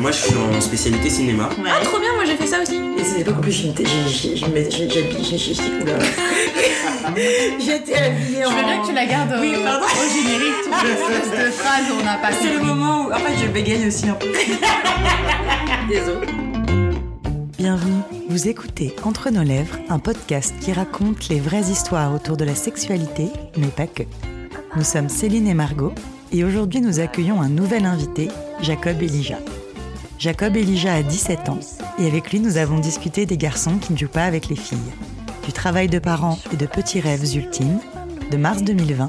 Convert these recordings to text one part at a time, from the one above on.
Moi, je suis en spécialité cinéma. Ah, trop bien, moi j'ai fait ça aussi. Et c'est l'époque en plus, j'étais J'étais habillée en. Je veux bien que tu la gardes Oui, au, pardon. au générique, toute cette de phrase où on n'a pas C'est le moment où. En fait, je bégaye aussi un peu. Désolé. Bienvenue, vous écoutez Entre nos lèvres, un podcast qui raconte les vraies histoires autour de la sexualité, mais pas que. Nous sommes Céline et Margot, et aujourd'hui nous accueillons un nouvel invité, Jacob Elijah. Jacob Elijah a 17 ans, et avec lui nous avons discuté des garçons qui ne jouent pas avec les filles, du travail de parents et de petits rêves ultimes, de mars 2020,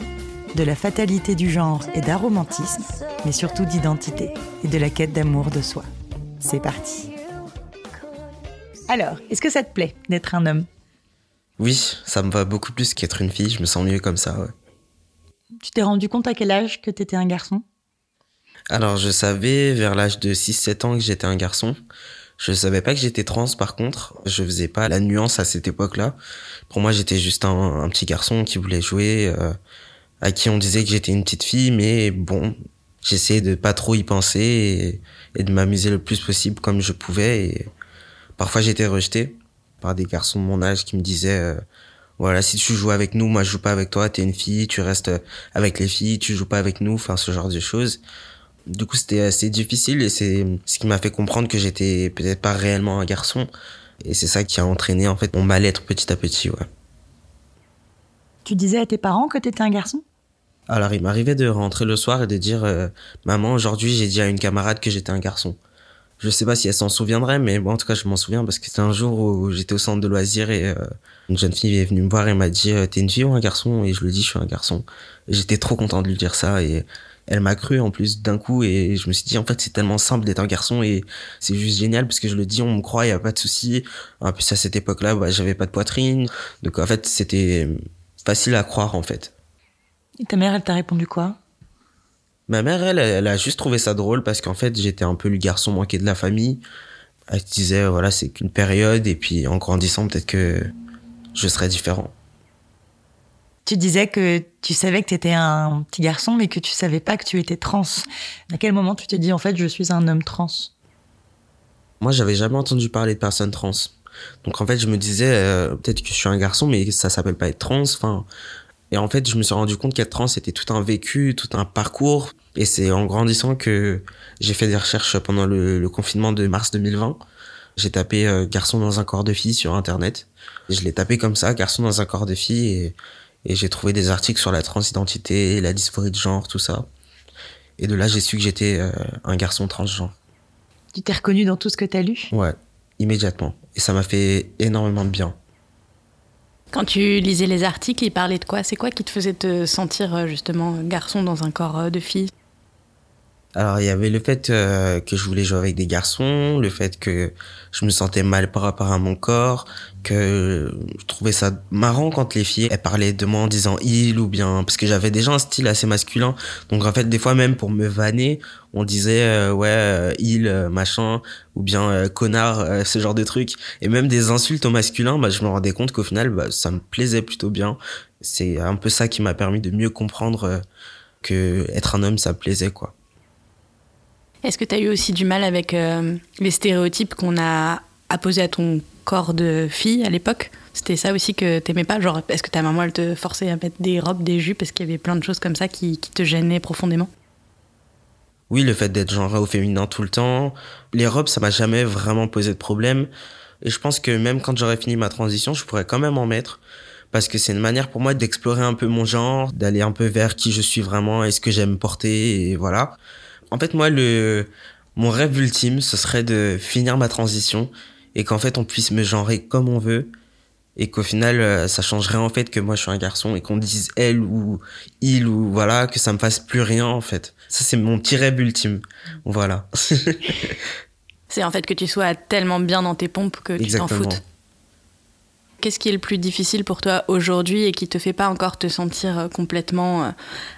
de la fatalité du genre et d'aromantisme, mais surtout d'identité et de la quête d'amour de soi. C'est parti. Alors, est-ce que ça te plaît d'être un homme? Oui, ça me va beaucoup plus qu'être une fille. Je me sens mieux comme ça, ouais. Tu t'es rendu compte à quel âge que t'étais un garçon? Alors, je savais vers l'âge de 6-7 ans que j'étais un garçon. Je savais pas que j'étais trans, par contre. Je faisais pas la nuance à cette époque-là. Pour moi, j'étais juste un, petit garçon qui voulait jouer, euh, à qui on disait que j'étais une petite fille, mais bon, j'essayais de pas trop y penser et, et de m'amuser le plus possible comme je pouvais. Et parfois, j'étais rejeté par des garçons de mon âge qui me disaient, euh, voilà, si tu joues avec nous, moi je joue pas avec toi, t'es une fille, tu restes avec les filles, tu joues pas avec nous, enfin ce genre de choses. Du coup, c'était assez difficile et c'est ce qui m'a fait comprendre que j'étais peut-être pas réellement un garçon. Et c'est ça qui a entraîné en fait mon mal-être petit à petit, ouais. Tu disais à tes parents que t'étais un garçon? Alors, il m'arrivait de rentrer le soir et de dire euh, Maman, aujourd'hui, j'ai dit à une camarade que j'étais un garçon. Je sais pas si elle s'en souviendrait, mais bon, en tout cas, je m'en souviens parce que c'était un jour où j'étais au centre de loisirs et euh, une jeune fille est venue me voir et m'a dit euh, T'es une fille ou un garçon? Et je lui ai dit Je suis un garçon. Et j'étais trop content de lui dire ça et elle m'a cru en plus d'un coup et je me suis dit en fait c'est tellement simple d'être un garçon et c'est juste génial parce que je le dis on me croit y a pas de souci en plus à cette époque-là bah, j'avais pas de poitrine donc en fait c'était facile à croire en fait Et ta mère, elle t'a répondu quoi? Ma mère, elle, elle a juste trouvé ça drôle parce qu'en fait, j'étais un peu le garçon manqué de la famille. Elle se disait, voilà, c'est qu'une période et puis en grandissant, peut-être que je serais différent. Tu disais que tu savais que t'étais un petit garçon, mais que tu savais pas que tu étais trans. À quel moment tu t'es dit, en fait, je suis un homme trans? Moi, j'avais jamais entendu parler de personnes trans. Donc en fait, je me disais, euh, peut-être que je suis un garçon, mais ça s'appelle pas être trans. Enfin, et en fait, je me suis rendu compte qu'être trans, c'était tout un vécu, tout un parcours. Et c'est en grandissant que j'ai fait des recherches pendant le, confinement de mars 2020. J'ai tapé euh, garçon dans un corps de fille sur Internet. Et je l'ai tapé comme ça, garçon dans un corps de fille. Et, et j'ai trouvé des articles sur la transidentité, la dysphorie de genre, tout ça. Et de là, j'ai su que j'étais euh, un garçon transgenre. Tu t'es reconnu dans tout ce que t'as lu? Ouais, immédiatement. Et ça m'a fait énormément de bien. Quand tu lisais les articles, ils parlaient de quoi? C'est quoi qui te faisait te sentir euh, justement garçon dans un corps euh, de fille? Alors, il y avait le fait euh, que je voulais jouer avec des garçons, le fait que je me sentais mal par rapport à mon corps, que je trouvais ça marrant quand les filles elles parlaient de moi en disant il ou bien parce que j'avais déjà un style assez masculin. Donc en fait, des fois même pour me vanner, on disait euh, ouais euh, il euh, machin ou bien connard ce genre de trucs et même des insultes au masculin, bah je me rendais compte qu'au final bah, ça me plaisait plutôt bien. C'est un peu ça qui m'a permis de mieux comprendre que être un homme ça plaisait quoi. Est-ce que tu as eu aussi du mal avec euh, les stéréotypes qu'on a apposés à ton corps de fille à l'époque? C'était ça aussi que t'aimais pas? Genre, est-ce que ta maman, elle te forçait à mettre des robes, des jupes? Est-ce qu'il y avait plein de choses comme ça qui, te gênaient profondément? Oui, le fait d'être genré au féminin tout le temps. Les robes, ça m'a jamais vraiment posé de problème. Et je pense que même quand j'aurais fini ma transition, je pourrais quand même en mettre. Parce que c'est une manière pour moi d'explorer un peu mon genre, d'aller un peu vers qui je suis vraiment et ce que j'aime porter, voilà. En fait, moi, le, mon rêve ultime, ce serait de finir ma transition et qu'en fait, on puisse me genrer comme on veut et qu'au final, euh, ça changerait en fait que moi, je suis un garçon et qu'on dise elle ou il ou voilà, que ça me fasse plus rien en fait. Ça, c'est mon petit rêve ultime. Voilà. C'est en fait que tu sois tellement bien dans tes pompes que tu t'en foutes. Qu'est-ce qui est le plus difficile pour toi aujourd'hui et qui te fait pas encore te sentir euh, complètement euh,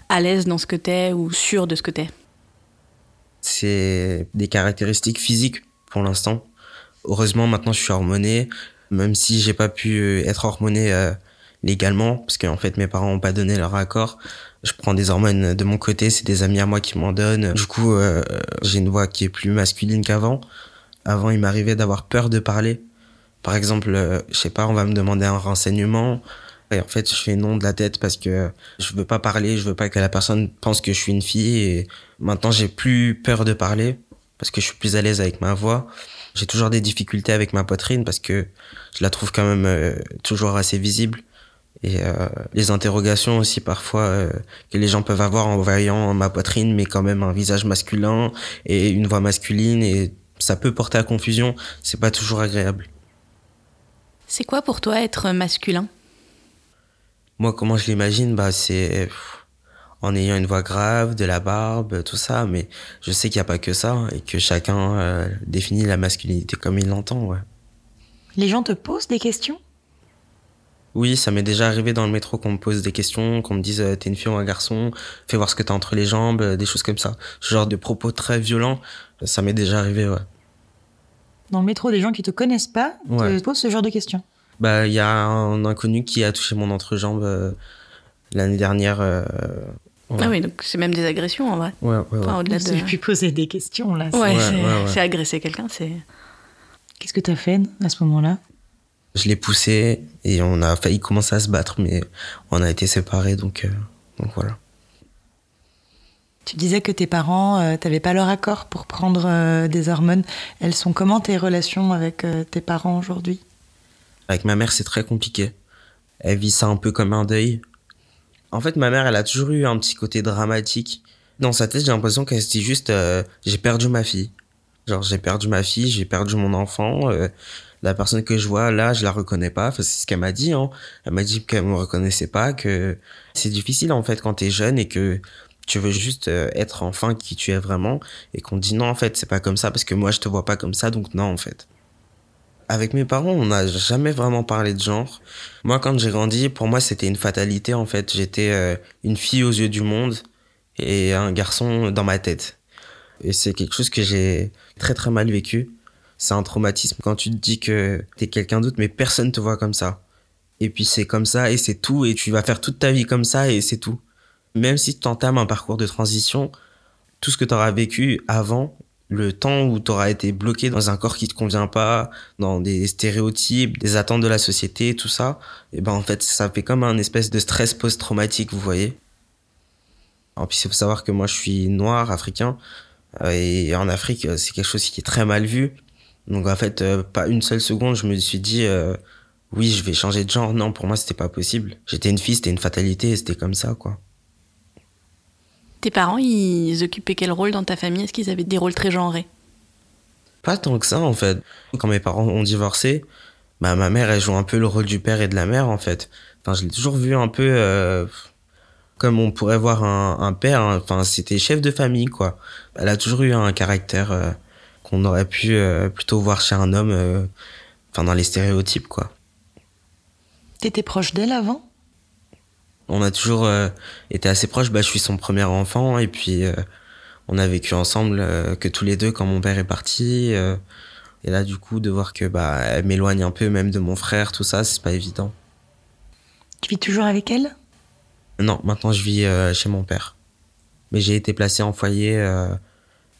à l'aise dans ce que t'es ou sûr de ce que t'es? C'est des caractéristiques physiques pour l'instant. Heureusement, maintenant, je suis hormoné. Même si j'ai pas pu euh, être hormoné euh, légalement, parce qu'en fait mes parents ont pas donné leur accord. Je prends des hormones de mon côté, c'est des amis à moi qui m'en donnent. Du coup, euh, j'ai une voix qui est plus masculine qu'avant. Avant, il m'arrivait d'avoir peur de parler. Par exemple, euh, je sais pas, on va me demander un renseignement. Et en fait, je fais non de la tête parce que je veux pas parler, je veux pas que la personne pense que je suis une fille. Et maintenant, j'ai plus peur de parler parce que je suis plus à l'aise avec ma voix. J'ai toujours des difficultés avec ma poitrine parce que je la trouve quand même euh, toujours assez visible. Et euh, les interrogations aussi parfois euh, que les gens peuvent avoir en voyant ma poitrine, mais quand même un visage masculin et une voix masculine, et ça peut porter à confusion. C'est pas toujours agréable. C'est quoi pour toi être masculin? Moi, comment je l'imagine, bah c'est en ayant une voix grave, de la barbe, tout ça. Mais je sais qu'il n'y a pas que ça et que chacun euh, définit la masculinité comme il l'entend. Ouais. Les gens te posent des questions? Oui, ça m'est déjà arrivé dans le métro qu'on me pose des questions, qu'on me dise euh, t'es une fille ou un garçon, fais voir ce que t'as entre les jambes, euh, des choses comme ça. Ce genre de propos très violents, ça m'est déjà arrivé, ouais. Dans le métro, des gens qui te connaissent pas Ouais. te posent ce genre de questions. Bah, il y a un inconnu qui a touché mon entrejambe euh, l'année dernière. euh, ouais. Ah oui, donc c'est même des agressions en vrai. Ouais, ouais, ouais. Enfin, au-delà de. Plus poser des questions là. Ouais, Ouais, c'est ouais, ouais. c'est agresser quelqu'un, c'est. Qu'est-ce que t'as fait à ce moment-là? Je l'ai poussé et on a failli commencer à se battre, mais on a été séparés, donc, euh, donc voilà. Tu disais que tes parents, euh, t'avais pas leur accord pour prendre euh, des hormones. Elles sont comment tes relations avec euh, tes parents aujourd'hui? Avec ma mère, c'est très compliqué. Elle vit ça un peu comme un deuil. En fait, ma mère, elle a toujours eu un petit côté dramatique. Dans sa tête, j'ai l'impression qu'elle se dit juste euh, j'ai perdu ma fille. Genre, j'ai perdu ma fille, j'ai perdu mon enfant. euh, la personne que je vois là, je la reconnais pas. Enfin, c'est ce qu'elle m'a dit. Hein. Elle m'a dit qu'elle me reconnaissait pas, que c'est difficile en fait quand t'es jeune et que tu veux juste euh, être enfin qui tu es vraiment et qu'on dit non en fait c'est pas comme ça parce que moi je te vois pas comme ça donc non en fait. Avec mes parents, on n'a jamais vraiment parlé de genre. Moi, quand j'ai grandi, pour moi, c'était une fatalité, en fait. J'étais euh, une fille aux yeux du monde et un garçon dans ma tête. Et c'est quelque chose que j'ai très très mal vécu. C'est un traumatisme quand tu te dis que t'es quelqu'un d'autre, mais personne te voit comme ça. Et puis c'est comme ça et c'est tout, et tu vas faire toute ta vie comme ça et c'est tout. Même si tu entames un parcours de transition, tout ce que tu auras vécu avant, le temps où tu auras été bloqué dans un corps qui te convient pas, dans des stéréotypes, des attentes de la société, tout ça, et ben en fait ça fait comme un espèce de stress post-traumatique, vous voyez. En plus il faut savoir que moi je suis noir, africain, euh, et en Afrique euh, c'est quelque chose qui est très mal vu. Donc en fait euh, pas une seule seconde je me suis dit oui je vais changer de genre. Non pour moi c'était pas possible. J'étais une fille, c'était une fatalité, c'était comme ça quoi. Tes parents, ils occupaient quel rôle dans ta famille? Est-ce qu'ils avaient des rôles très genrés? Pas tant que ça, en fait. Quand mes parents ont divorcé, bah, ma mère, elle joue un peu le rôle du père et de la mère, en fait. Enfin, je l'ai toujours vu un peu euh, comme on pourrait voir un, un père. hein. Enfin, c'était chef de famille, quoi. Elle a toujours eu un caractère euh, qu'on aurait pu euh, plutôt voir chez un homme, euh, enfin, dans les stéréotypes, quoi. T'étais proche d'elle avant? On a toujours euh, été assez proches. Bah, je suis son premier enfant, et puis euh, on a vécu ensemble euh, que tous les deux quand mon père est parti. euh, et là, du coup, de voir que bah, elle m'éloigne un peu même de mon frère, tout ça, c'est pas évident. Tu vis toujours avec elle? Non, maintenant je vis euh, chez mon père. Mais j'ai été placé en foyer euh,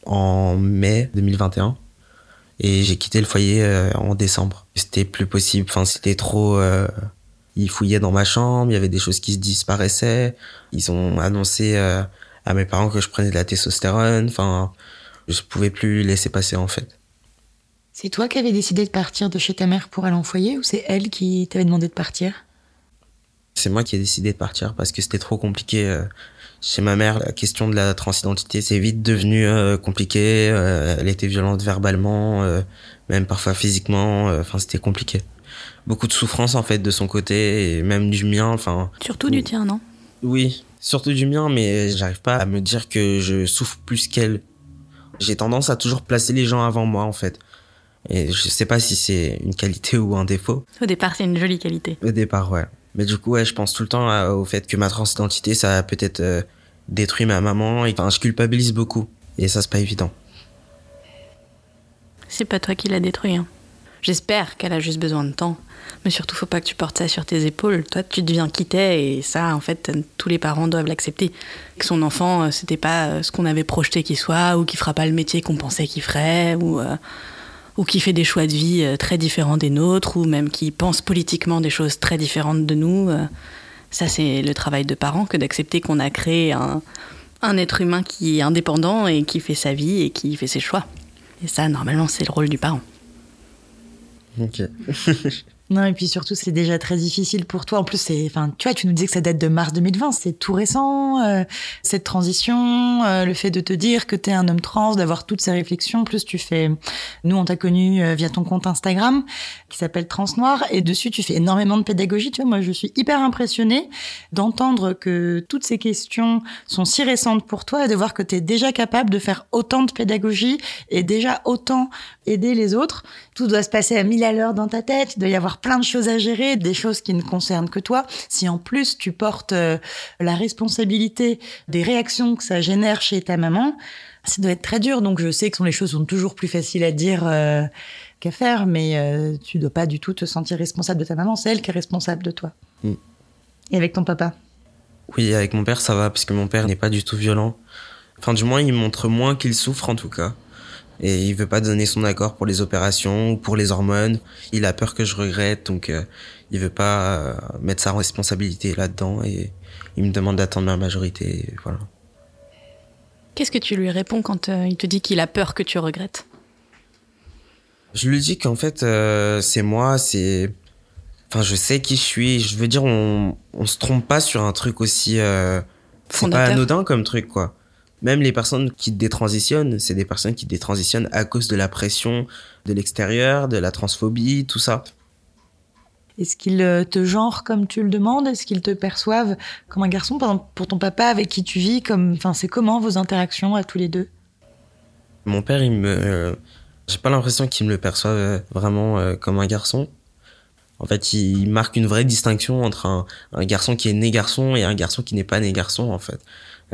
en mai 2021 et j'ai quitté le foyer euh, en décembre. C'était plus possible, enfin c'était trop... ils fouillaient dans ma chambre, il y avait des choses qui se disparaissaient. Ils ont annoncé euh, à mes parents que je prenais de la testostérone. Enfin, je pouvais plus laisser passer en fait. C'est toi qui avais décidé de partir de chez ta mère pour aller en foyer ou c'est elle qui t'avait demandé de partir? C'est moi qui ai décidé de partir parce que c'était trop compliqué. euh, Chez ma mère, la question de la transidentité, c'est vite devenu euh, compliqué. euh, Elle était violente verbalement, euh, même parfois physiquement. Enfin, c'était compliqué. Beaucoup de souffrance en fait de son côté et même du mien. Enfin, Surtout du tien, non? Oui, surtout du mien, mais j'arrive pas à me dire que je souffre plus qu'elle. J'ai tendance à toujours placer les gens avant moi en fait. Et je sais pas si c'est une qualité ou un défaut. Au départ, c'est une jolie qualité. Au départ, ouais. Mais du coup, ouais, je pense tout le temps à- au fait que ma transidentité, ça a peut-être euh, détruit ma maman. Et, enfin, je culpabilise beaucoup. Et ça, c'est pas évident. C'est pas toi qui l'as détruit. hein. J'espère qu'elle a juste besoin de temps. Mais surtout, faut pas que tu portes ça sur tes épaules. Toi, tu deviens qui et ça, en fait, tous les parents doivent l'accepter. Que son enfant, euh, c'était pas euh, ce qu'on avait projeté qu'il soit ou qu'il fera pas le métier qu'on pensait qu'il ferait ou, euh, ou qui fait des choix de vie très différents des nôtres ou même qui pense politiquement des choses très différentes de nous. Ça, c'est le travail de parents que d'accepter qu'on a créé un, un être humain qui est indépendant et qui fait sa vie et qui fait ses choix. Et ça, normalement, c'est le rôle du parent. Ok. Non, et puis surtout, c'est déjà très difficile pour toi. En plus, c'est, enfin, tu vois, tu nous disais que ça date de mars 2020, c'est tout récent, euh, cette transition, euh, le fait de te dire que tu es un homme trans, d'avoir toutes ces réflexions. Plus, tu fais, nous, on t'a connu euh, via ton compte Instagram qui s'appelle Trans Noir, et dessus, tu fais énormément de pédagogie. Tu vois, moi, je suis hyper impressionnée d'entendre que toutes ces questions sont si récentes pour toi et de voir que tu es déjà capable de faire autant de pédagogie et déjà autant aider les autres. Tout doit se passer à mille à l'heure dans ta tête. Il doit y avoir plein de choses à gérer, des choses qui ne concernent que toi. Si en plus tu portes euh, la responsabilité des réactions que ça génère chez ta maman, ça doit être très dur. Donc je sais que les choses sont toujours plus faciles à dire euh, qu'à faire, mais euh, tu dois pas du tout te sentir responsable de ta maman. C'est elle qui est responsable de toi. Mm. Et avec ton papa? Oui, avec mon père ça va, parce que mon père n'est pas du tout violent. Enfin, du moins, il montre moins qu'il souffre en tout cas et il veut pas donner son accord pour les opérations ou pour les hormones. Il a peur que je regrette, donc euh, il veut pas euh, mettre sa responsabilité là-dedans et il me demande d'attendre ma majorité. voilà. Qu'est-ce que tu lui réponds quand euh, il te dit qu'il a peur que tu regrettes? Je lui dis qu'en fait c'est moi, c'est, enfin je sais qui je suis. Je veux dire on on se trompe pas sur un truc aussi. c'est pas anodin comme truc quoi. Même les personnes qui détransitionnent, c'est des personnes qui détransitionnent à cause de la pression de l'extérieur, de la transphobie, tout ça. Est-ce qu'ils euh, te genrent comme tu le demandes? Est-ce qu'ils te perçoivent comme un garçon pour ton papa avec qui tu vis comme... enfin, C'est comment vos interactions à tous les deux? Mon père, il me... Euh, j'ai pas l'impression qu'il me le perçoive euh, vraiment comme un garçon. En fait, il marque une vraie distinction entre un, garçon qui est né garçon et un garçon qui n'est pas né garçon, en fait.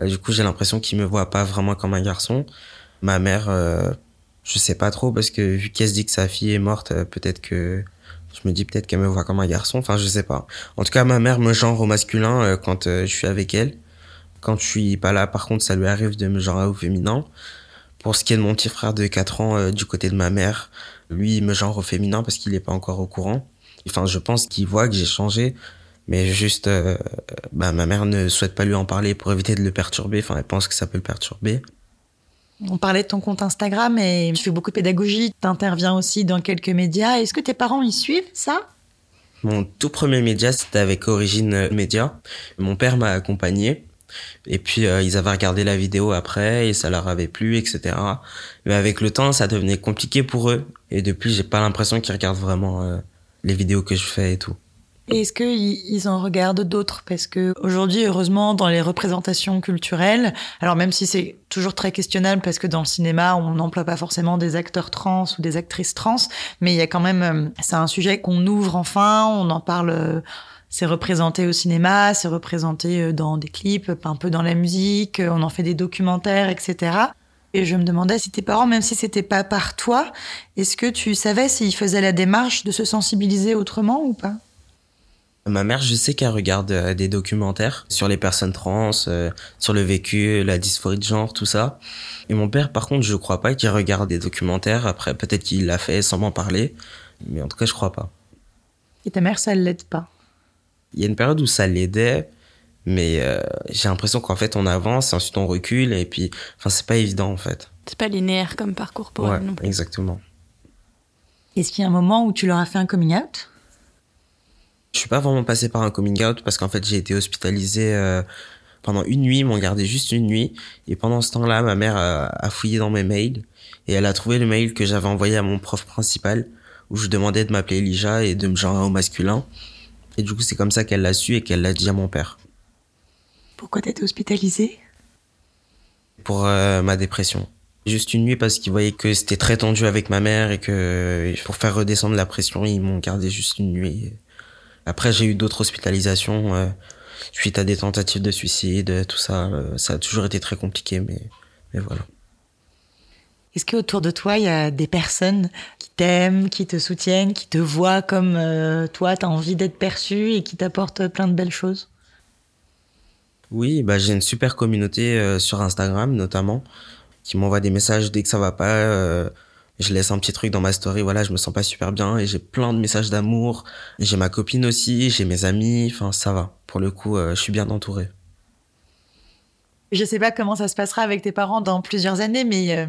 Euh, du coup, j'ai l'impression qu'il me voit pas vraiment comme un garçon. Ma mère, euh, je sais pas trop parce que vu qu'elle se dit que sa fille est morte, euh, peut-être que je me dis peut-être qu'elle me voit comme un garçon. Enfin, je sais pas. En tout cas, ma mère me genre au masculin quand je suis avec elle. Quand je suis pas là, par contre, ça lui arrive de me genrer au féminin. Pour ce qui est de mon petit frère de 4 ans, du côté de ma mère, lui, il me genre au féminin parce qu'il est pas encore au courant. Enfin, je pense qu'il voit que j'ai changé mais juste euh, bah, ma mère ne souhaite pas lui en parler pour éviter de le perturber enfin elle pense que ça peut le perturber on parlait de ton compte Instagram et tu fais beaucoup de pédagogie, tu interviens aussi dans quelques médias. Est-ce que tes parents y suivent ça? Mon tout premier média, c'était avec Origine Média. Mon père m'a accompagné. Et puis euh, ils avaient regardé la vidéo après et ça leur avait plu, etc. Mais avec le temps, ça devenait compliqué pour eux. Et depuis, j'ai pas l'impression qu'ils regardent vraiment euh, les vidéos que je fais et tout. Est-ce qu'ils en regardent d'autres? Parce que aujourd'hui, heureusement, dans les représentations culturelles, alors même si c'est toujours très questionnable parce que dans le cinéma, on n'emploie pas forcément des acteurs trans ou des actrices trans, mais il y a quand même, euh, c'est un sujet qu'on ouvre enfin, on en parle. Euh, c'est représenté au cinéma, c'est représenté euh, dans des clips, un peu dans la musique, on en fait des documentaires, etc. Et je me demandais si tes parents, même si c'était pas par toi, est-ce que tu savais s'ils faisaient la démarche de se sensibiliser autrement ou pas? Ma mère, je sais qu'elle regarde euh, des documentaires sur les personnes trans, euh, sur le vécu, la dysphorie de genre, tout ça. Et mon père, par contre, je crois pas qu'il regarde des documentaires. Après, peut-être qu'il l'a fait sans m'en parler. Mais en tout cas, je crois pas. Et ta mère, ça l'aide pas? Il y a une période où ça l'aidait. Mais euh, j'ai l'impression qu'en fait, on avance, ensuite on recule. Et puis, enfin, c'est pas évident, en fait. C'est pas linéaire comme parcours pour elle non plus. Exactement. Est-ce qu'il y a un moment où tu leur as fait un coming out? Je suis pas vraiment passé par un coming out parce qu'en fait j'ai été hospitalisé euh, pendant une nuit, ils m'ont gardé juste une nuit. Et pendant ce temps-là, ma mère a, fouillé dans mes mails et elle a trouvé le mail que j'avais envoyé à mon prof principal où je demandais de m'appeler Elijah et de me genrer au masculin. Et du coup, c'est comme ça qu'elle l'a su et qu'elle l'a dit à mon père. Pourquoi t'étais hospitalisé? Pour euh, ma dépression. Juste une nuit parce qu'ils voyaient que c'était très tendu avec ma mère et que pour faire redescendre la pression, ils m'ont gardé juste une nuit. Après, j'ai eu d'autres hospitalisations euh, suite à des tentatives de suicide, tout ça. Euh, ça a toujours été très compliqué, mais, mais voilà. Est-ce qu'autour de toi, il y a des personnes qui t'aiment, qui te soutiennent, qui te voient comme euh, toi, tu as envie d'être perçu et qui t'apportent plein de belles choses? Oui, bah, j'ai une super communauté euh, sur Instagram notamment qui m'envoie des messages dès que ça va pas. euh, je laisse un petit truc dans ma story, voilà, je me sens pas super bien et j'ai plein de messages d'amour. J'ai ma copine aussi, j'ai mes amis, enfin ça va. Pour le coup, euh, je suis bien entouré. Je sais pas comment ça se passera avec tes parents dans plusieurs années, mais euh,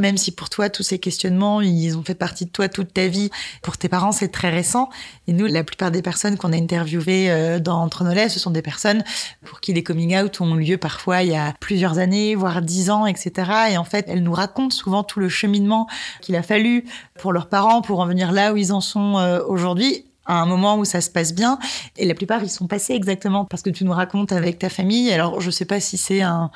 même si pour toi tous ces questionnements ils ont fait partie de toi toute ta vie, pour tes parents c'est très récent. Et nous, la plupart des personnes qu'on a interviewées euh, dans Entre nos lèvres, ce sont des personnes pour qui les coming out ont lieu parfois il y a plusieurs années, voire dix ans, etc. Et en fait, elles nous racontent souvent tout le cheminement qu'il a fallu pour leurs parents pour en venir là où ils en sont euh, aujourd'hui à un moment où ça se passe bien. Et la plupart, ils sont passés exactement parce que tu nous racontes avec ta famille. Alors, je sais pas si c'est un,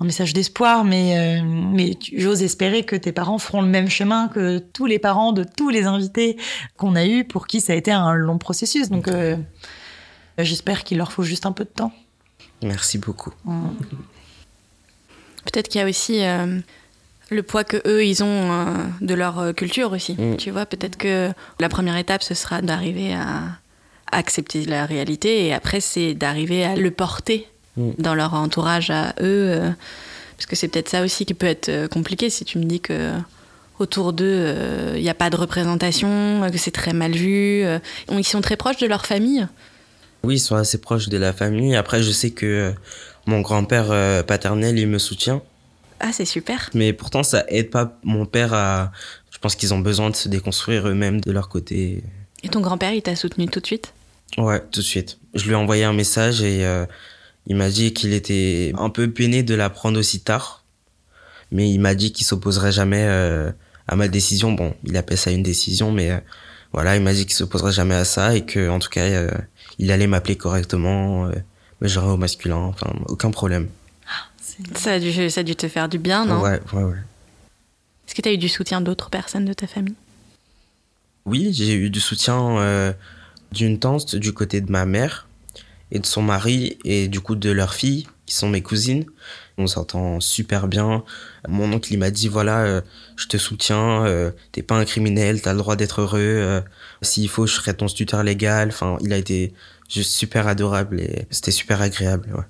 un message d'espoir, mais, euh, mais j'ose espérer que tes parents feront le même chemin que tous les parents de tous les invités qu'on a eus pour qui ça a été un long processus. Donc, euh, j'espère qu'il leur faut juste un peu de temps. Merci beaucoup. Peut-être qu'il y a aussi euh, le poids que eux ils ont euh, de leur euh, culture aussi. Mm. Tu vois, peut-être que la première étape ce sera d'arriver à accepter la réalité et après c'est d'arriver à le porter Mm. dans leur entourage à eux. euh, parce que c'est peut-être ça aussi qui peut être euh, compliqué si tu me dis que autour d'eux euh, il n'y a pas de représentation, euh, que c'est très mal vu. euh, ils sont très proches de leur famille. Oui, ils sont assez proches de la famille. Après, je sais que euh, mon grand-père euh, paternel, il me soutient. Ah, c'est super. Mais pourtant, ça aide pas mon père à... Je pense qu'ils ont besoin de se déconstruire eux-mêmes de leur côté. Et ton grand-père, il t'a soutenu tout de suite? Ouais, tout de suite. Je lui ai envoyé un message et euh, il m'a dit qu'il était un peu peiné de l'apprendre aussi tard. Mais il m'a dit qu'il s'opposerait jamais euh, à ma décision. Bon, il appelle ça une décision, mais euh, voilà, il m'a dit qu'il s'opposerait jamais à ça et que, en tout cas, il allait m'appeler correctement, me gérer au masculin, enfin, aucun problème. Ça a, dû, ça a dû te faire du bien, non? Ouais, ouais, ouais. Est-ce que tu as eu du soutien d'autres personnes de ta famille? Oui, j'ai eu du soutien euh, d'une tante du côté de ma mère et de son mari et du coup de leurs filles qui sont mes cousines. On s'entend super bien. Mon oncle il m'a dit voilà, euh, je te soutiens, euh, t'es pas un criminel, t'as le droit d'être heureux. euh, S'il faut, je serai ton tuteur légal. Enfin, il a été juste super adorable et c'était super agréable. Ouais.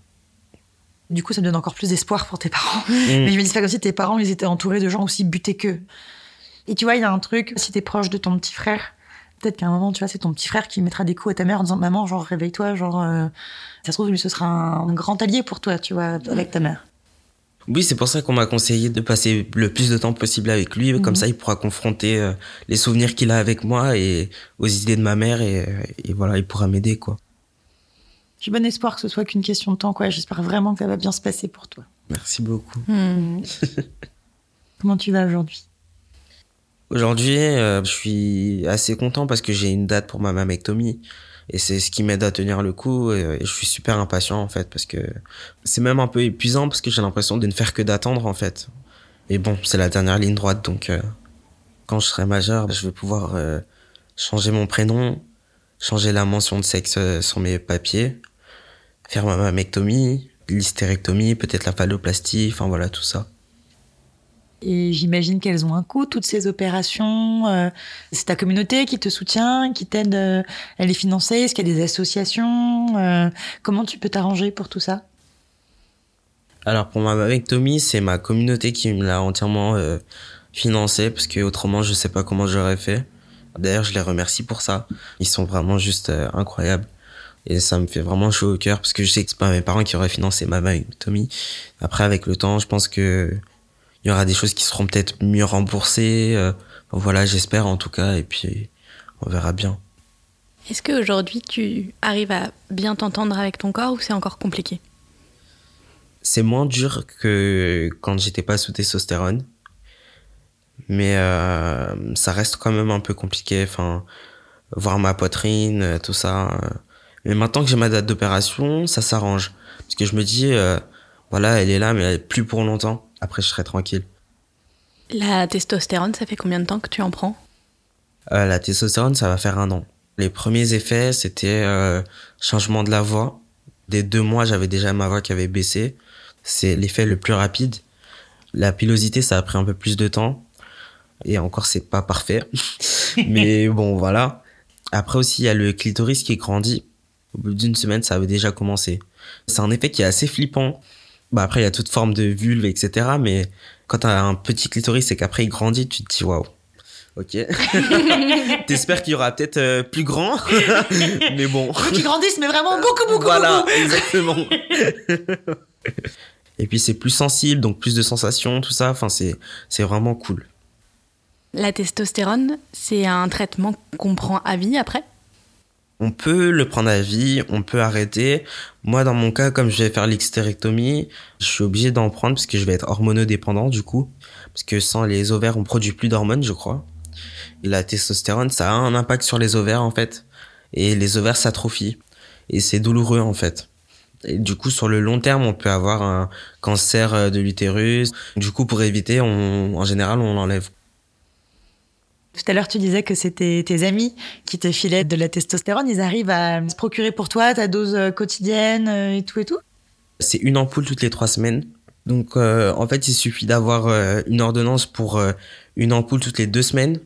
Du coup, ça me donne encore plus d'espoir pour tes parents. Mm. Mais je me dis pas comme si tes parents, ils étaient entourés de gens aussi butés qu'eux. Et tu vois, il y a un truc, si t'es proche de ton petit frère, peut-être qu'à un moment, tu vois, c'est ton petit frère qui mettra des coups à ta mère en disant Maman, genre, réveille-toi, genre, euh, ça se trouve, lui, ce sera un, un grand allié pour toi, tu vois, avec ta mère. Oui, c'est pour ça qu'on m'a conseillé de passer le plus de temps possible avec lui. Comme ça, il pourra confronter euh, les souvenirs qu'il a avec moi et aux idées de ma mère et, et voilà, il pourra m'aider quoi. J'ai bon espoir que ce soit qu'une question de temps, quoi. J'espère vraiment que ça va bien se passer pour toi. Merci beaucoup. Hmm. Comment tu vas aujourd'hui? Aujourd'hui, euh, je suis assez content parce que j'ai une date pour ma mammectomie et c'est ce qui m'aide à tenir le coup et, et je suis super impatient en fait parce que c'est même un peu épuisant parce que j'ai l'impression de ne faire que d'attendre en fait. Et bon, c'est la dernière ligne droite donc euh, quand je serai majeur, je vais pouvoir euh, changer mon prénom, changer la mention de sexe euh, sur mes papiers, faire ma mammectomie, l'hystérectomie, peut-être la phalloplastie, enfin voilà tout ça. Et j'imagine qu'elles ont un coût, toutes ces opérations. euh, c'est ta communauté qui te soutient, qui t'aide euh, à les financer. Est-ce qu'il y a des associations euh, Comment tu peux t'arranger pour tout ça? Alors pour ma mammectomie, c'est ma communauté qui me l'a entièrement euh, financé parce que autrement je sais pas comment j'aurais fait. D'ailleurs, je les remercie pour ça. Ils sont vraiment juste incroyables et ça me fait vraiment chaud au cœur parce que je sais que c'est pas mes parents qui auraient financé ma mammectomie. Après avec le temps, je pense que il y aura des choses qui seront peut-être mieux remboursées. euh, voilà, j'espère en tout cas et puis on verra bien. Est-ce qu'aujourd'hui, tu arrives à bien t'entendre avec ton corps ou c'est encore compliqué? C'est moins dur que quand j'étais pas sous testostérone. Mais euh, ça reste quand même un peu compliqué. Enfin, voir ma poitrine, euh, tout ça. Mais maintenant que j'ai ma date d'opération, ça s'arrange. Parce que je me dis, euh, voilà, elle est là, mais elle est plus pour longtemps. Après, je serai tranquille. La testostérone, ça fait combien de temps que tu en prends? Euh, la testostérone, ça va faire un an. Les premiers effets, c'était euh, changement de la voix. Dès deux mois, j'avais déjà ma voix qui avait baissé. C'est l'effet le plus rapide. La pilosité, ça a pris un peu plus de temps. Et encore, c'est pas parfait. Mais bon, voilà. Après aussi, il y a le clitoris qui grandit. Au bout d'une semaine, ça avait déjà commencé. C'est un effet qui est assez flippant. Bah après, il y a toute forme de vulve, etc. Mais quand t'as un petit clitoris et qu'après il grandit, tu te dis waouh. Ok. T'espères qu'il y aura peut-être euh, plus grand. mais bon. Qui grandissent, mais vraiment beaucoup, beaucoup, Voilà, beaucoup. exactement. et puis c'est plus sensible, donc plus de sensations, tout ça. Enfin, c'est, c'est vraiment cool. La testostérone, c'est un traitement qu'on prend à vie après? On peut le prendre à vie, on peut arrêter. Moi, dans mon cas, comme je vais faire l'hystérectomie, je suis obligé d'en prendre parce que je vais être hormonodépendant du coup. Parce que sans les ovaires, on produit plus d'hormones, je crois. La testostérone, ça a un impact sur les ovaires en fait. Et les ovaires s'atrophient. Et c'est douloureux en fait. Et du coup, sur le long terme, on peut avoir un cancer euh, de l'utérus. Du coup, pour éviter, en général, on l'enlève. Tout à l'heure, tu disais que c'était tes amis qui te filaient de la testostérone. Ils arrivent à se procurer pour toi ta dose euh, quotidienne euh, et tout et tout C'est une ampoule toutes les trois semaines. Donc, euh, en fait, il suffit d'avoir euh, une ordonnance pour euh, une ampoule toutes les deux semaines.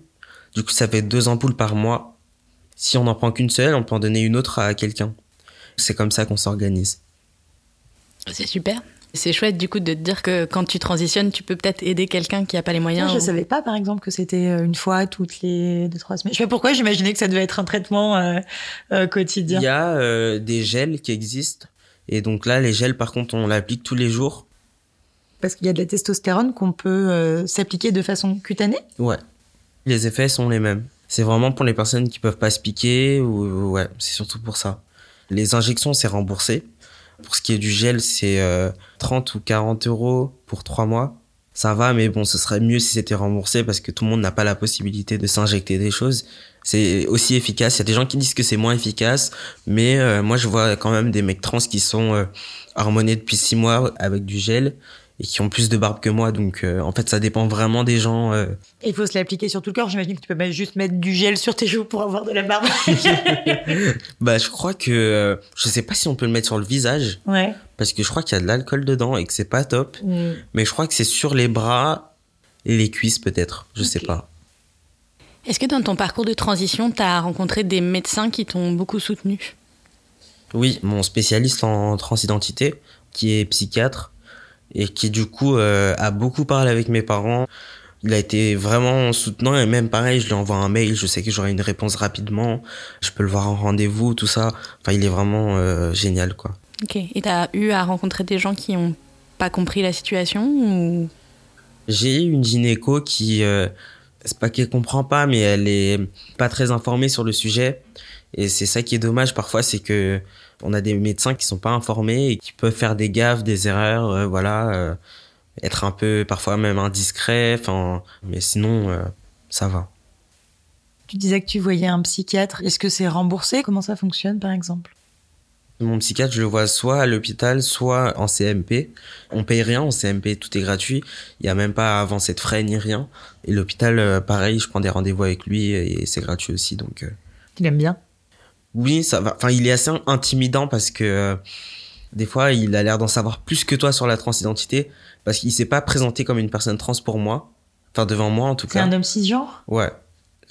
Du coup, ça fait deux ampoules par mois. Si on n'en prend qu'une seule, on peut en donner une autre à quelqu'un. C'est comme ça qu'on s'organise. C'est super. C'est chouette du coup de te dire que quand tu transitionnes, tu peux peut-être aider quelqu'un qui n'a pas les moyens. Je ou- savais pas, par exemple, que c'était euh, une fois toutes les deux, trois semaines. Je sais pas pourquoi, j'imaginais que ça devait être un traitement euh, euh, Il quotidien. y a euh, des gels qui existent. Et donc là, les gels, par contre, on l'applique tous les jours. Parce qu'il y a de la testostérone qu'on peut euh, s'appliquer de façon cutanée? Ouais. Les effets sont les mêmes. C'est vraiment pour les personnes qui peuvent pas se piquer ou ouais, c'est surtout pour ça. Les injections, c'est remboursé. Pour ce qui est du gel, c'est euh, 30 ou 40 euros pour trois mois. Ça va, mais bon, ce serait mieux si c'était remboursé parce que tout le monde n'a pas la possibilité de s'injecter des choses. C'est aussi efficace. Il y a des gens qui disent que c'est moins efficace, mais euh, moi, je vois quand même des mecs trans qui sont euh, depuis six mois avec du gel et qui ont plus de barbe que moi. Donc, euh, en fait, ça dépend vraiment des gens. euh, Et il faut se l'appliquer sur tout le corps. J'imagine que tu peux pas juste mettre du gel sur tes joues pour avoir de la barbe. Bah, je crois que euh, je sais pas si on peut le mettre sur le visage ouais. parce que je crois qu'il y a de l'alcool dedans et que c'est pas top. Mm. Mais je crois que c'est sur les bras et les cuisses peut-être. Je sais Ok. pas. Est-ce que dans ton parcours de transition, tu as rencontré des médecins qui t'ont beaucoup soutenu? Oui, mon spécialiste en transidentité qui est psychiatre et qui du coup euh, a beaucoup parlé avec mes parents. Il a été vraiment soutenant et même pareil, je lui envoie un mail, je sais que j'aurai une réponse rapidement, je peux le voir en rendez-vous, tout ça. Enfin, il est vraiment euh, génial quoi. Ok. Et tu as eu à rencontrer des gens qui n'ont pas compris la situation ou... J'ai eu une gynéco qui, euh, c'est pas qu'elle comprend pas, mais elle est pas très informée sur le sujet. Et c'est ça qui est dommage parfois, c'est que on a des médecins qui sont pas informés et qui peuvent faire des gaffes, des erreurs, euh, voilà, euh, être un peu parfois même indiscret. Enfin, mais sinon, euh, ça va. Tu disais que tu voyais un psychiatre. Est-ce que c'est remboursé? Comment ça fonctionne, par exemple? Mon psychiatre, je le vois soit à l'hôpital, soit en CMP. On paye rien en CMP, tout est gratuit. Il y a même pas avancé de frais ni rien. Et l'hôpital, pareil, je prends des rendez-vous avec lui et c'est gratuit aussi, donc. Tu l'aimes bien Oui, ça va. Enfin, il est assez intimidant parce que euh, des fois, il a l'air d'en savoir plus que toi sur la transidentité parce qu'il s'est pas présenté comme une personne trans pour moi. Enfin, devant moi en tout C'est cas. un homme cisgenre? Ouais.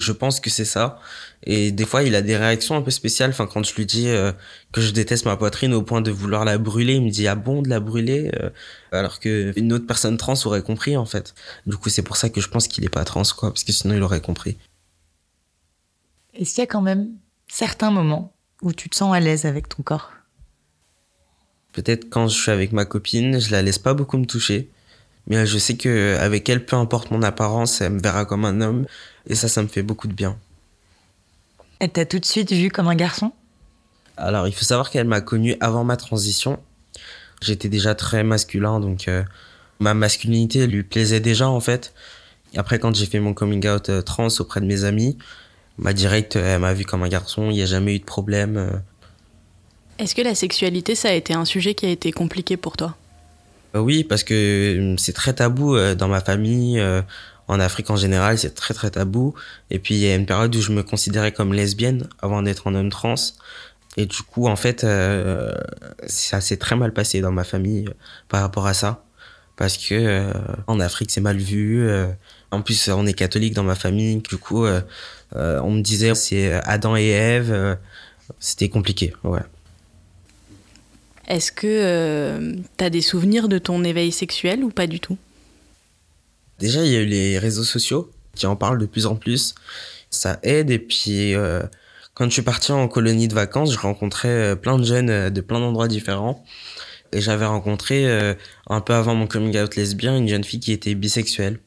Je pense que c'est ça. Et des fois, il a des réactions un peu spéciales. Enfin, quand je lui dis euh, que je déteste ma poitrine au point de vouloir la brûler, il me dit ah bon de la brûler, euh, alors que une autre personne trans aurait compris en fait. Du coup, c'est pour ça que je pense qu'il est pas trans quoi, parce que sinon il aurait compris. Est-ce qu'il y a quand même certains moments où tu te sens à l'aise avec ton corps Peut-être quand je suis avec ma copine, je la laisse pas beaucoup me toucher. Mais je sais que avec elle, peu importe mon apparence, elle me verra comme un homme. Et ça, ça me fait beaucoup de bien. Elle t'a tout de suite vu comme un garçon? Alors, il faut savoir qu'elle m'a connu avant ma transition. J'étais déjà très masculin, donc euh, ma masculinité lui plaisait déjà en fait. Après, quand j'ai fait mon coming out euh, trans auprès de mes amis, ma direct, euh, elle m'a vu comme un garçon. Il n'y a jamais eu de problème. euh. Est-ce que la sexualité, ça a été un sujet qui a été compliqué pour toi? Euh, Oui, parce que c'est très tabou dans ma famille, en Afrique en général, c'est très très tabou. Et puis il y a une période où je me considérais comme lesbienne avant d'être un homme trans. Et du coup, en fait, euh, ça s'est très mal passé dans ma famille par rapport à ça. parce que euh, en Afrique c'est mal vu. en plus, on est catholique dans ma famille, du coup, euh, euh, on me disait c'est Adam et Ève. euh, C'était compliqué, ouais. Est-ce que tu as des souvenirs de ton éveil sexuel ou pas du tout? Déjà, il y a eu les réseaux sociaux qui en parlent de plus en plus. Ça aide. Et puis, euh, quand je suis parti en colonie de vacances, je rencontrais euh, plein de jeunes euh, de plein d'endroits différents. Et j'avais rencontré, euh, un peu avant mon coming out lesbien, une jeune fille qui était bisexuelle.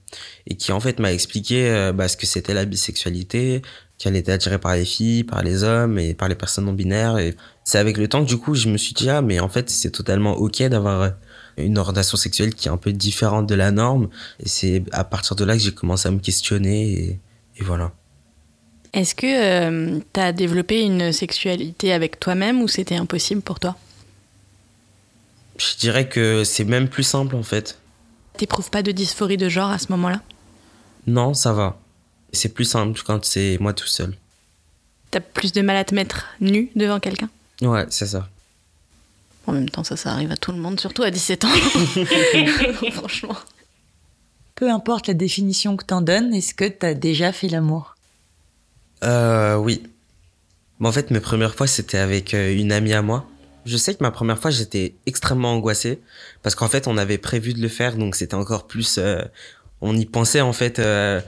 Et qui, en fait, m'a expliqué euh, bah, ce que c'était la bisexualité, qu'elle était attirée par les filles, par les hommes et par les personnes non binaires. Et c'est avec le temps que, du coup, je me suis dit, ah, mais en fait, c'est totalement OK d'avoir euh, une orientation sexuelle qui est un peu différente de la norme. Et c'est à partir de là que j'ai commencé à me questionner et, et voilà. Est-ce que tu as développé une sexualité avec toi-même ou c'était impossible pour toi? Je dirais que c'est même plus simple en fait. T'éprouves pas de dysphorie de genre à ce moment-là? Non, ça va. C'est plus simple quand c'est moi tout seul. T'as plus de mal à te mettre nu devant quelqu'un? Ouais, c'est ça. En même temps, ça, ça arrive à tout le monde, surtout à 17 ans. Franchement. Peu importe la définition que t'en donnes, est-ce que t'as déjà fait l'amour? Euh, oui. Mais en fait, mes premières fois, c'était avec euh, une amie à moi. Je sais que ma première fois, j'étais extrêmement angoissé parce qu'en fait, on avait prévu de le faire, donc c'était encore plus. euh, on y pensait en fait euh,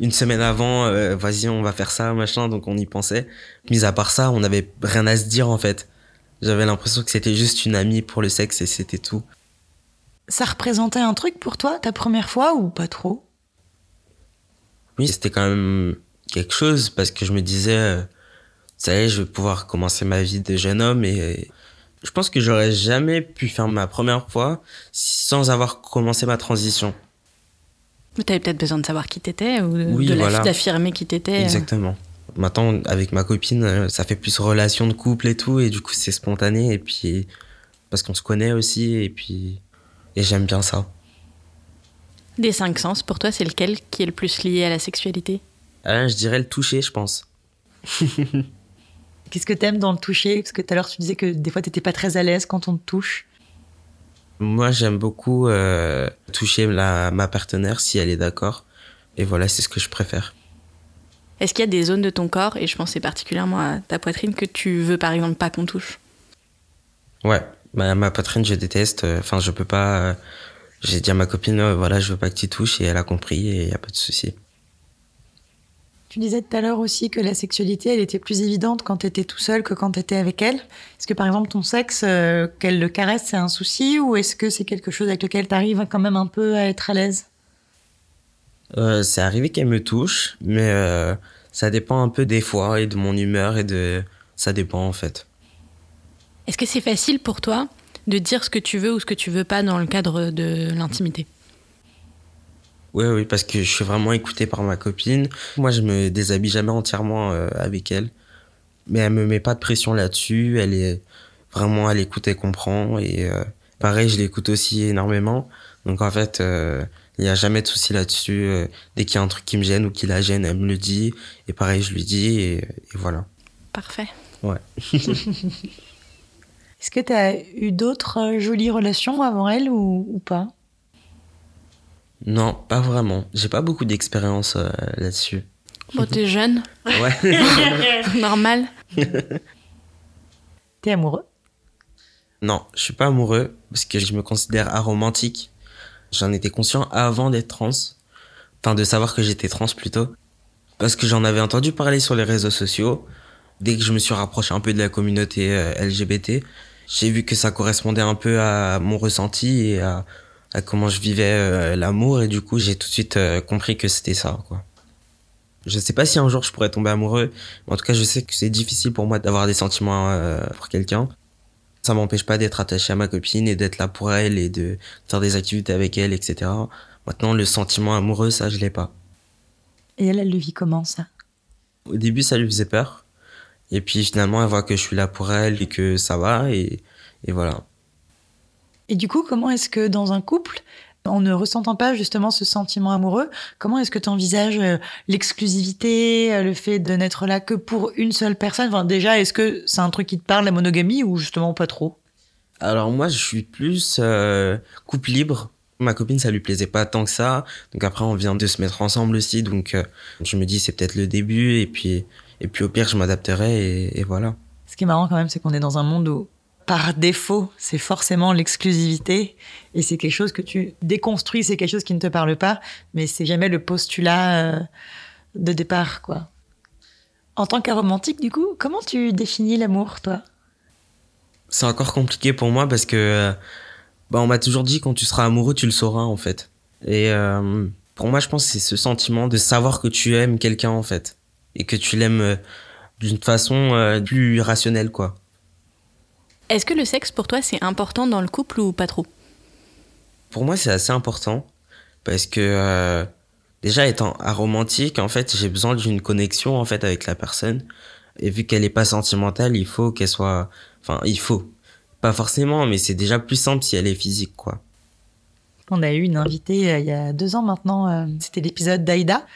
une semaine avant. euh, Vas-y, on va faire ça, machin. Donc on y pensait. Mis à part ça, on n'avait rien à se dire en fait. J'avais l'impression que c'était juste une amie pour le sexe et c'était tout. Ça représentait un truc pour toi, ta première fois, ou pas trop? Oui, c'était quand même quelque chose parce que je me disais, euh, ça y est, je vais pouvoir commencer ma vie de jeune homme et je pense que j'aurais jamais pu faire ma première fois sans avoir commencé ma transition. Mais t'avais peut-être besoin de savoir qui t'étais ou de, Oui, de voilà. d'affirmer qui t'étais. Exactement. Maintenant, avec ma copine, euh, ça fait plus relation de couple et tout et du coup, c'est spontané et puis parce qu'on se connaît aussi et puis et j'aime bien ça. Des cinq sens, pour toi, c'est lequel qui est le plus lié à la sexualité? Ah, je dirais le toucher, je pense. Qu'est-ce que t'aimes dans le toucher? Parce que tout à l'heure, tu disais que des fois, t'étais pas très à l'aise quand on te touche. Moi, j'aime beaucoup euh, toucher la, ma partenaire si elle est d'accord. Et voilà, c'est ce que je préfère. Est-ce qu'il y a des zones de ton corps, et je pensais particulièrement à ta poitrine, que tu veux par exemple pas qu'on touche? Ouais, ma, ma poitrine, je déteste. euh, Enfin, je peux pas. euh, J'ai dit à ma copine, euh, voilà, je veux pas que tu touches, et elle a compris, et y a pas de souci. Tu disais tout à l'heure aussi que la sexualité, elle était plus évidente quand t'étais tout seul que quand t'étais avec elle. Est-ce que par exemple ton sexe, euh, qu'elle le caresse, c'est un souci ou est-ce que c'est quelque chose avec lequel t'arrives quand même un peu à être à l'aise? Euh, c'est arrivé qu'elle me touche, mais euh, ça dépend un peu des fois, et de mon humeur, et de. Ça dépend, en fait. Est-ce que c'est facile pour toi de dire ce que tu veux ou ce que tu veux pas dans le cadre de l'intimité? Oui, oui, parce que je suis vraiment écouté par ma copine. Moi, je me déshabille jamais entièrement euh, avec elle. Mais elle me met pas de pression là-dessus. Elle est vraiment à l'écoute et comprend. Et euh, pareil, je l'écoute aussi énormément. Donc en fait, euh, il n'y a jamais de souci là-dessus. Euh, dès qu'il y a un truc qui me gêne ou qui la gêne, elle me le dit. Et pareil, je lui dis. Et, et voilà. Parfait. Ouais. Est-ce que t'as eu d'autres jolies relations avant elle ou, ou pas? Non, pas vraiment. J'ai pas beaucoup d'expérience euh, là-dessus. Bon, t'es jeune, Ouais. normal. T'es amoureux? Non, je suis pas amoureux parce que je me considère aromantique. J'en étais conscient avant d'être trans. Enfin, de savoir que j'étais trans plutôt. Parce que j'en avais entendu parler sur les réseaux sociaux. Dès que je me suis rapproché un peu de la communauté euh, LGBT, j'ai vu que ça correspondait un peu à mon ressenti et à, à comment je vivais euh, l'amour. Et du coup, j'ai tout de suite euh, compris que c'était ça, quoi. Je sais pas si un jour je pourrais tomber amoureux, mais en tout cas, je sais que c'est difficile pour moi d'avoir des sentiments euh, pour quelqu'un. Ça m'empêche pas d'être attaché à ma copine et d'être là pour elle et de faire des activités avec elle, etc. Maintenant, le sentiment amoureux, ça, je l'ai pas. Et elle, elle le vit comment ça? Au début, ça lui faisait peur. Et puis finalement, elle voit que je suis là pour elle et que ça va. Et, et voilà. Et du coup, comment est-ce que dans un couple, en ne ressentant pas justement ce sentiment amoureux, comment est-ce que tu envisages l'exclusivité, euh, le fait de n'être là que pour une seule personne? Enfin, Déjà, est-ce que c'est un truc qui te parle, la monogamie, ou justement pas trop? Alors moi, je suis plus euh, couple libre. Ma copine, ça lui plaisait pas tant que ça. Donc après, on vient de se mettre ensemble aussi. Donc euh, je me dis, c'est peut-être le début. Et puis, et puis au pire, je m'adapterai. Et, et voilà. Ce qui est marrant quand même, c'est qu'on est dans un monde où, par défaut, c'est forcément l'exclusivité. Et c'est quelque chose que tu déconstruis, c'est quelque chose qui ne te parle pas. Mais c'est jamais le postulat euh, de départ, quoi. En tant qu'aromantique, du coup, comment tu définis l'amour, toi? C'est encore compliqué pour moi parce que euh, bah, on m'a toujours dit quand tu seras amoureux, tu le sauras en fait. Et euh, pour moi, je pense que c'est ce sentiment de savoir que tu aimes quelqu'un en fait et que tu l'aimes d'une façon plus rationnelle quoi. Est-ce que le sexe pour toi c'est important dans le couple ou pas trop? Pour moi, c'est assez important parce que euh, déjà étant aromantique, en fait, j'ai besoin d'une connexion en fait avec la personne. Et vu qu'elle est pas sentimentale, il faut qu'elle soit, enfin, il faut pas forcément, mais c'est déjà plus simple si elle est physique quoi. On a eu une invitée euh, il y a deux ans maintenant, euh, c'était l'épisode d'Aïda.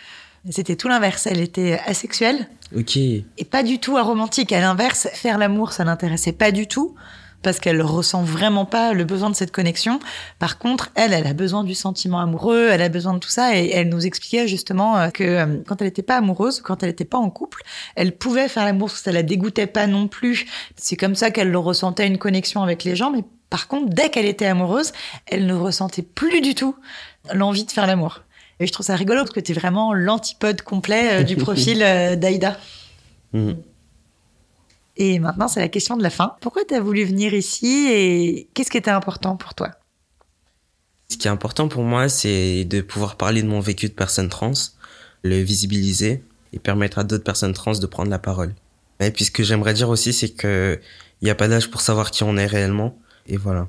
C'était tout l'inverse, elle était asexuelle Ok. et pas du tout aromantique. À l'inverse, faire l'amour, ça l'intéressait pas du tout parce qu'elle ressent vraiment pas le besoin de cette connexion. Par contre, elle, elle a besoin du sentiment amoureux, elle a besoin de tout ça et elle nous expliquait justement euh, que euh, quand elle était pas amoureuse, quand elle était pas en couple, elle pouvait faire l'amour parce que ça la dégoûtait pas non plus. C'est comme ça qu'elle le ressentait une connexion avec les gens, mais par contre, dès qu'elle était amoureuse, elle ne ressentait plus du tout l'envie de faire l'amour. Et je trouve ça rigolo parce que tu es vraiment l'antipode complet euh, du profil euh, d'Aïda. Mhm. Et maintenant, c'est la question de la fin. Pourquoi tu as voulu venir ici et qu'est-ce qui était important pour toi? Ce qui est important pour moi, c'est de pouvoir parler de mon vécu de personne trans, le visibiliser et permettre à d'autres personnes trans de prendre la parole. Et puis ce que j'aimerais dire aussi, c'est que il n'y a pas d'âge pour savoir qui on est réellement. Et voilà.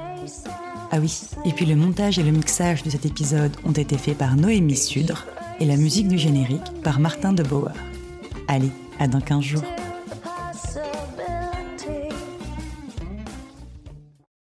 Ah oui, et puis le montage et le mixage de cet épisode ont été faits par Noémie Sudre et la musique du générique par Martin de Bauer. Allez, à dans 15 jours.